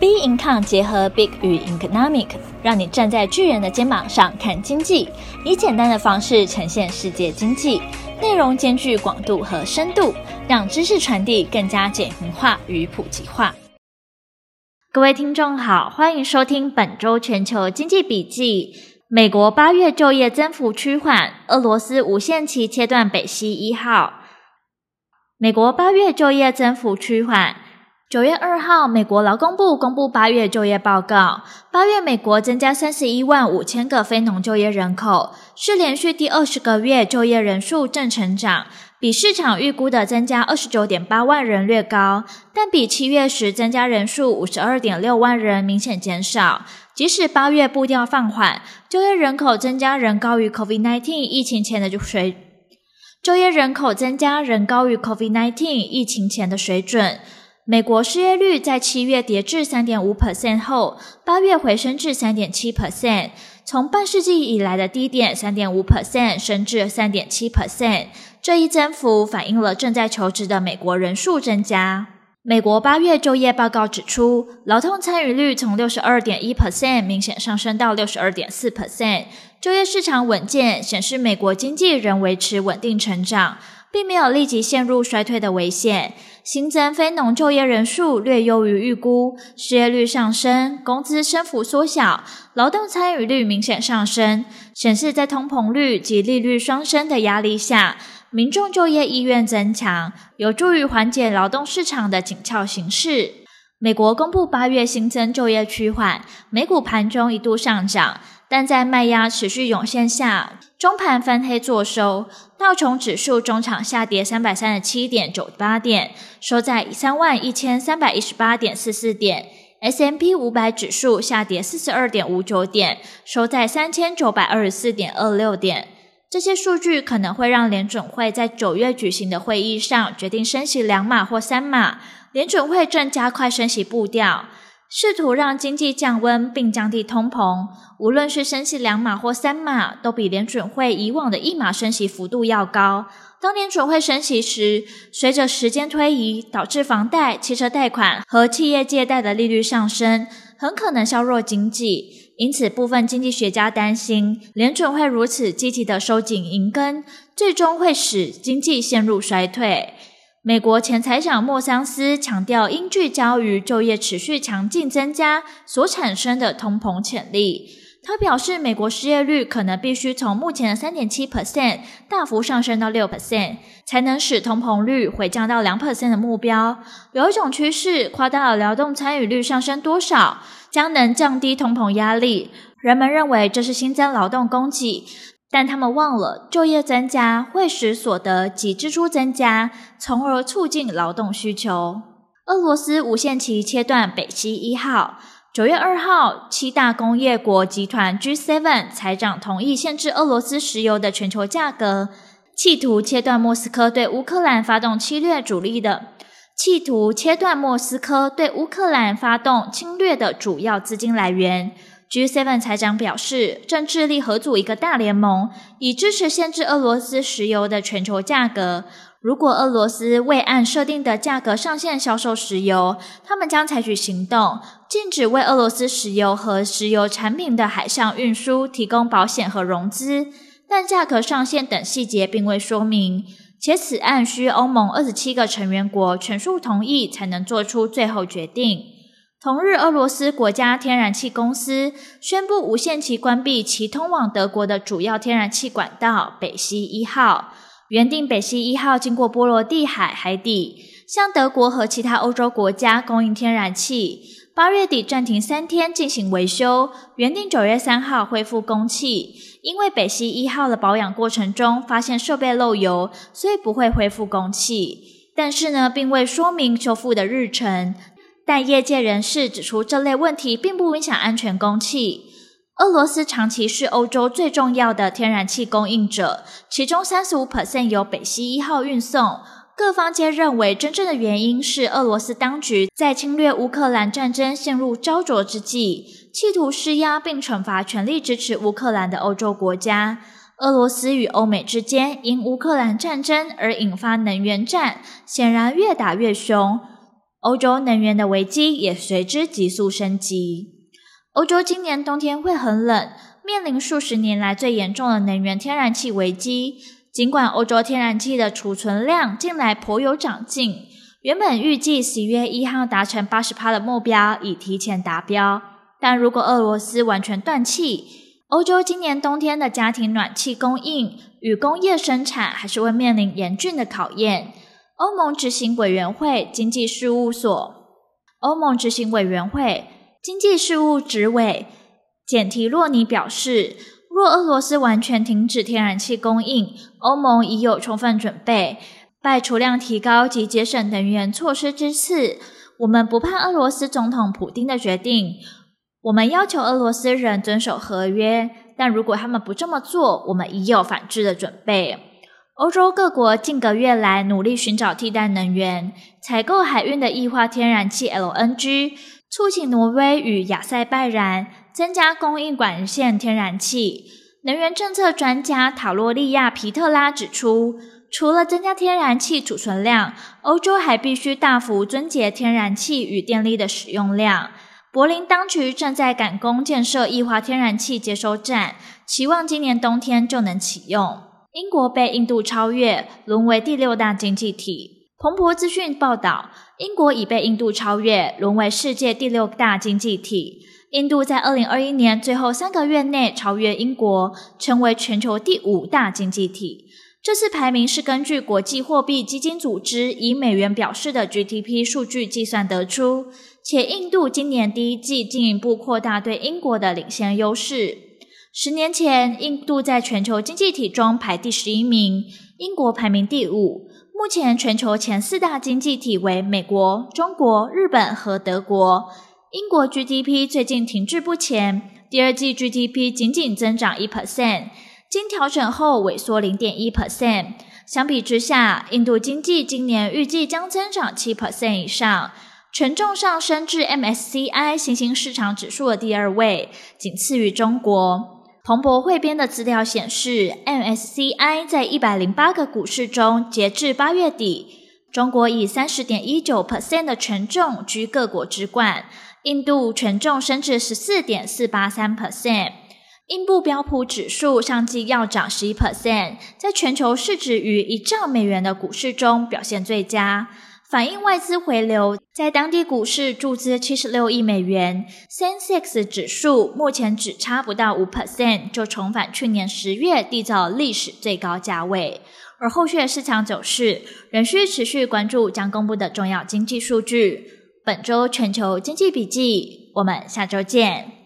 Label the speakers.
Speaker 1: B Income 结合 Big 与 Economic，让你站在巨人的肩膀上看经济，以简单的方式呈现世界经济，内容兼具广度和深度，让知识传递更加简明化与普及化。各位听众好，欢迎收听本周全球经济笔记。美国八月就业增幅趋缓，俄罗斯无限期切断北溪一号。美国八月就业增幅趋缓。九月二号，美国劳工部公布八月就业报告。八月，美国增加三十一万五千个非农就业人口，是连续第二十个月就业人数正成长，比市场预估的增加二十九点八万人略高，但比七月时增加人数五十二点六万人明显减少。即使八月步调放缓，就业人口增加仍高于 COVID-19 疫情前的水，就业人口增加仍高于 COVID-19 疫情前的水准。美国失业率在七月跌至三点五 percent 后，八月回升至三点七 percent，从半世纪以来的低点三点五 percent 升至三点七 percent。这一增幅反映了正在求职的美国人数增加。美国八月就业报告指出，劳动参与率从六十二点一 percent 明显上升到六十二点四 percent，就业市场稳健，显示美国经济仍维持稳定成长。并没有立即陷入衰退的危险。新增非农就业人数略优于预估，失业率上升，工资升幅缩小，劳动参与率明显上升，显示在通膨率及利率双升的压力下，民众就业意愿增强，有助于缓解劳动市场的紧俏形势。美国公布八月新增就业趋缓，美股盘中一度上涨。但在卖压持续涌现下，中盘翻黑作收。道琼指数中场下跌三百三十七点九八点，收在三万一千三百一十八点四四点。；S M P 五百指数下跌四十二点五九点，收在三千九百二十四点二六点。这些数据可能会让联准会在九月举行的会议上决定升息两码或三码。联准会正加快升息步调。试图让经济降温并降低通膨，无论是升息两码或三码，都比联准会以往的一码升息幅度要高。当年准会升息时，随着时间推移，导致房贷、汽车贷款和企业借贷的利率上升，很可能削弱经济。因此，部分经济学家担心，联准会如此积极的收紧银根，最终会使经济陷入衰退。美国前财长莫桑斯强调，应聚焦于就业持续强劲增加所产生的通膨潜力。他表示，美国失业率可能必须从目前的三点七 percent 大幅上升到六 percent，才能使通膨率回降到两 percent 的目标。有一种趋势，夸大了劳动参与率上升多少将能降低通膨压力。人们认为这是新增劳动供给。但他们忘了，就业增加会使所得及支出增加，从而促进劳动需求。俄罗斯无限期切断北溪一号。九月二号，七大工业国集团 G7 财长同意限制俄罗斯石油的全球价格，企图切断莫斯科对乌克兰发动侵略主力的，企图切断莫斯科对乌克兰发动侵略的主要资金来源。G7 财长表示，正致力合组一个大联盟，以支持限制俄罗斯石油的全球价格。如果俄罗斯未按设定的价格上限销售石油，他们将采取行动，禁止为俄罗斯石油和石油产品的海上运输提供保险和融资。但价格上限等细节并未说明，且此案需欧盟二十七个成员国全数同意才能做出最后决定。同日，俄罗斯国家天然气公司宣布无限期关闭其通往德国的主要天然气管道北溪一号。原定北溪一号经过波罗的海海底，向德国和其他欧洲国家供应天然气。八月底暂停三天进行维修，原定九月三号恢复供气。因为北溪一号的保养过程中发现设备漏油，所以不会恢复供气。但是呢，并未说明修复的日程。但业界人士指出，这类问题并不影响安全供气。俄罗斯长期是欧洲最重要的天然气供应者，其中三十五 percent 由北溪一号运送。各方皆认为，真正的原因是俄罗斯当局在侵略乌克兰战争陷入焦灼之际，企图施压并惩罚全力支持乌克兰的欧洲国家。俄罗斯与欧美之间因乌克兰战争而引发能源战，显然越打越凶。欧洲能源的危机也随之急速升级。欧洲今年冬天会很冷，面临数十年来最严重的能源天然气危机。尽管欧洲天然气的储存量近来颇有长进，原本预计十月一号达成八十帕的目标已提前达标，但如果俄罗斯完全断气，欧洲今年冬天的家庭暖气供应与工业生产还是会面临严峻的考验。欧盟执行委员会经济事务所、欧盟执行委员会经济事务执委简提洛尼表示，若俄罗斯完全停止天然气供应，欧盟已有充分准备，拜储量提高及节省能源措施之赐，我们不盼俄罗斯总统普丁的决定。我们要求俄罗斯人遵守合约，但如果他们不这么做，我们已有反制的准备。欧洲各国近个月来努力寻找替代能源，采购海运的液化天然气 LNG，促请挪威与亚塞拜然增加供应管线天然气。能源政策专家塔洛利亚皮特拉指出，除了增加天然气储存量，欧洲还必须大幅撙节天然气与电力的使用量。柏林当局正在赶工建设液化天然气接收站，期望今年冬天就能启用。英国被印度超越，沦为第六大经济体。彭博资讯报道，英国已被印度超越，沦为世界第六大经济体。印度在二零二一年最后三个月内超越英国，成为全球第五大经济体。这次排名是根据国际货币基金组织以美元表示的 GDP 数据计算得出，且印度今年第一季进一步扩大对英国的领先优势。十年前，印度在全球经济体中排第十一名，英国排名第五。目前，全球前四大经济体为美国、中国、日本和德国。英国 GDP 最近停滞不前，第二季 GDP 仅仅增长一 percent，经调整后萎缩零点一 percent。相比之下，印度经济今年预计将增长七 percent 以上。权重上升至 MSCI 新兴市场指数的第二位，仅次于中国。彭博汇编的资料显示，MSCI 在一百零八个股市中，截至八月底，中国以三十点一九 percent 的权重居各国之冠，印度权重升至十四点四八三 percent。印度标普指数上季要涨十一 percent，在全球市值逾一兆美元的股市中表现最佳。反映外资回流，在当地股市注资七十六亿美元，Sensex 指数目前只差不到五 percent 就重返去年十月缔造历史最高价位。而后续市场走势仍需持续关注将公布的重要经济数据。本周全球经济笔记，我们下周见。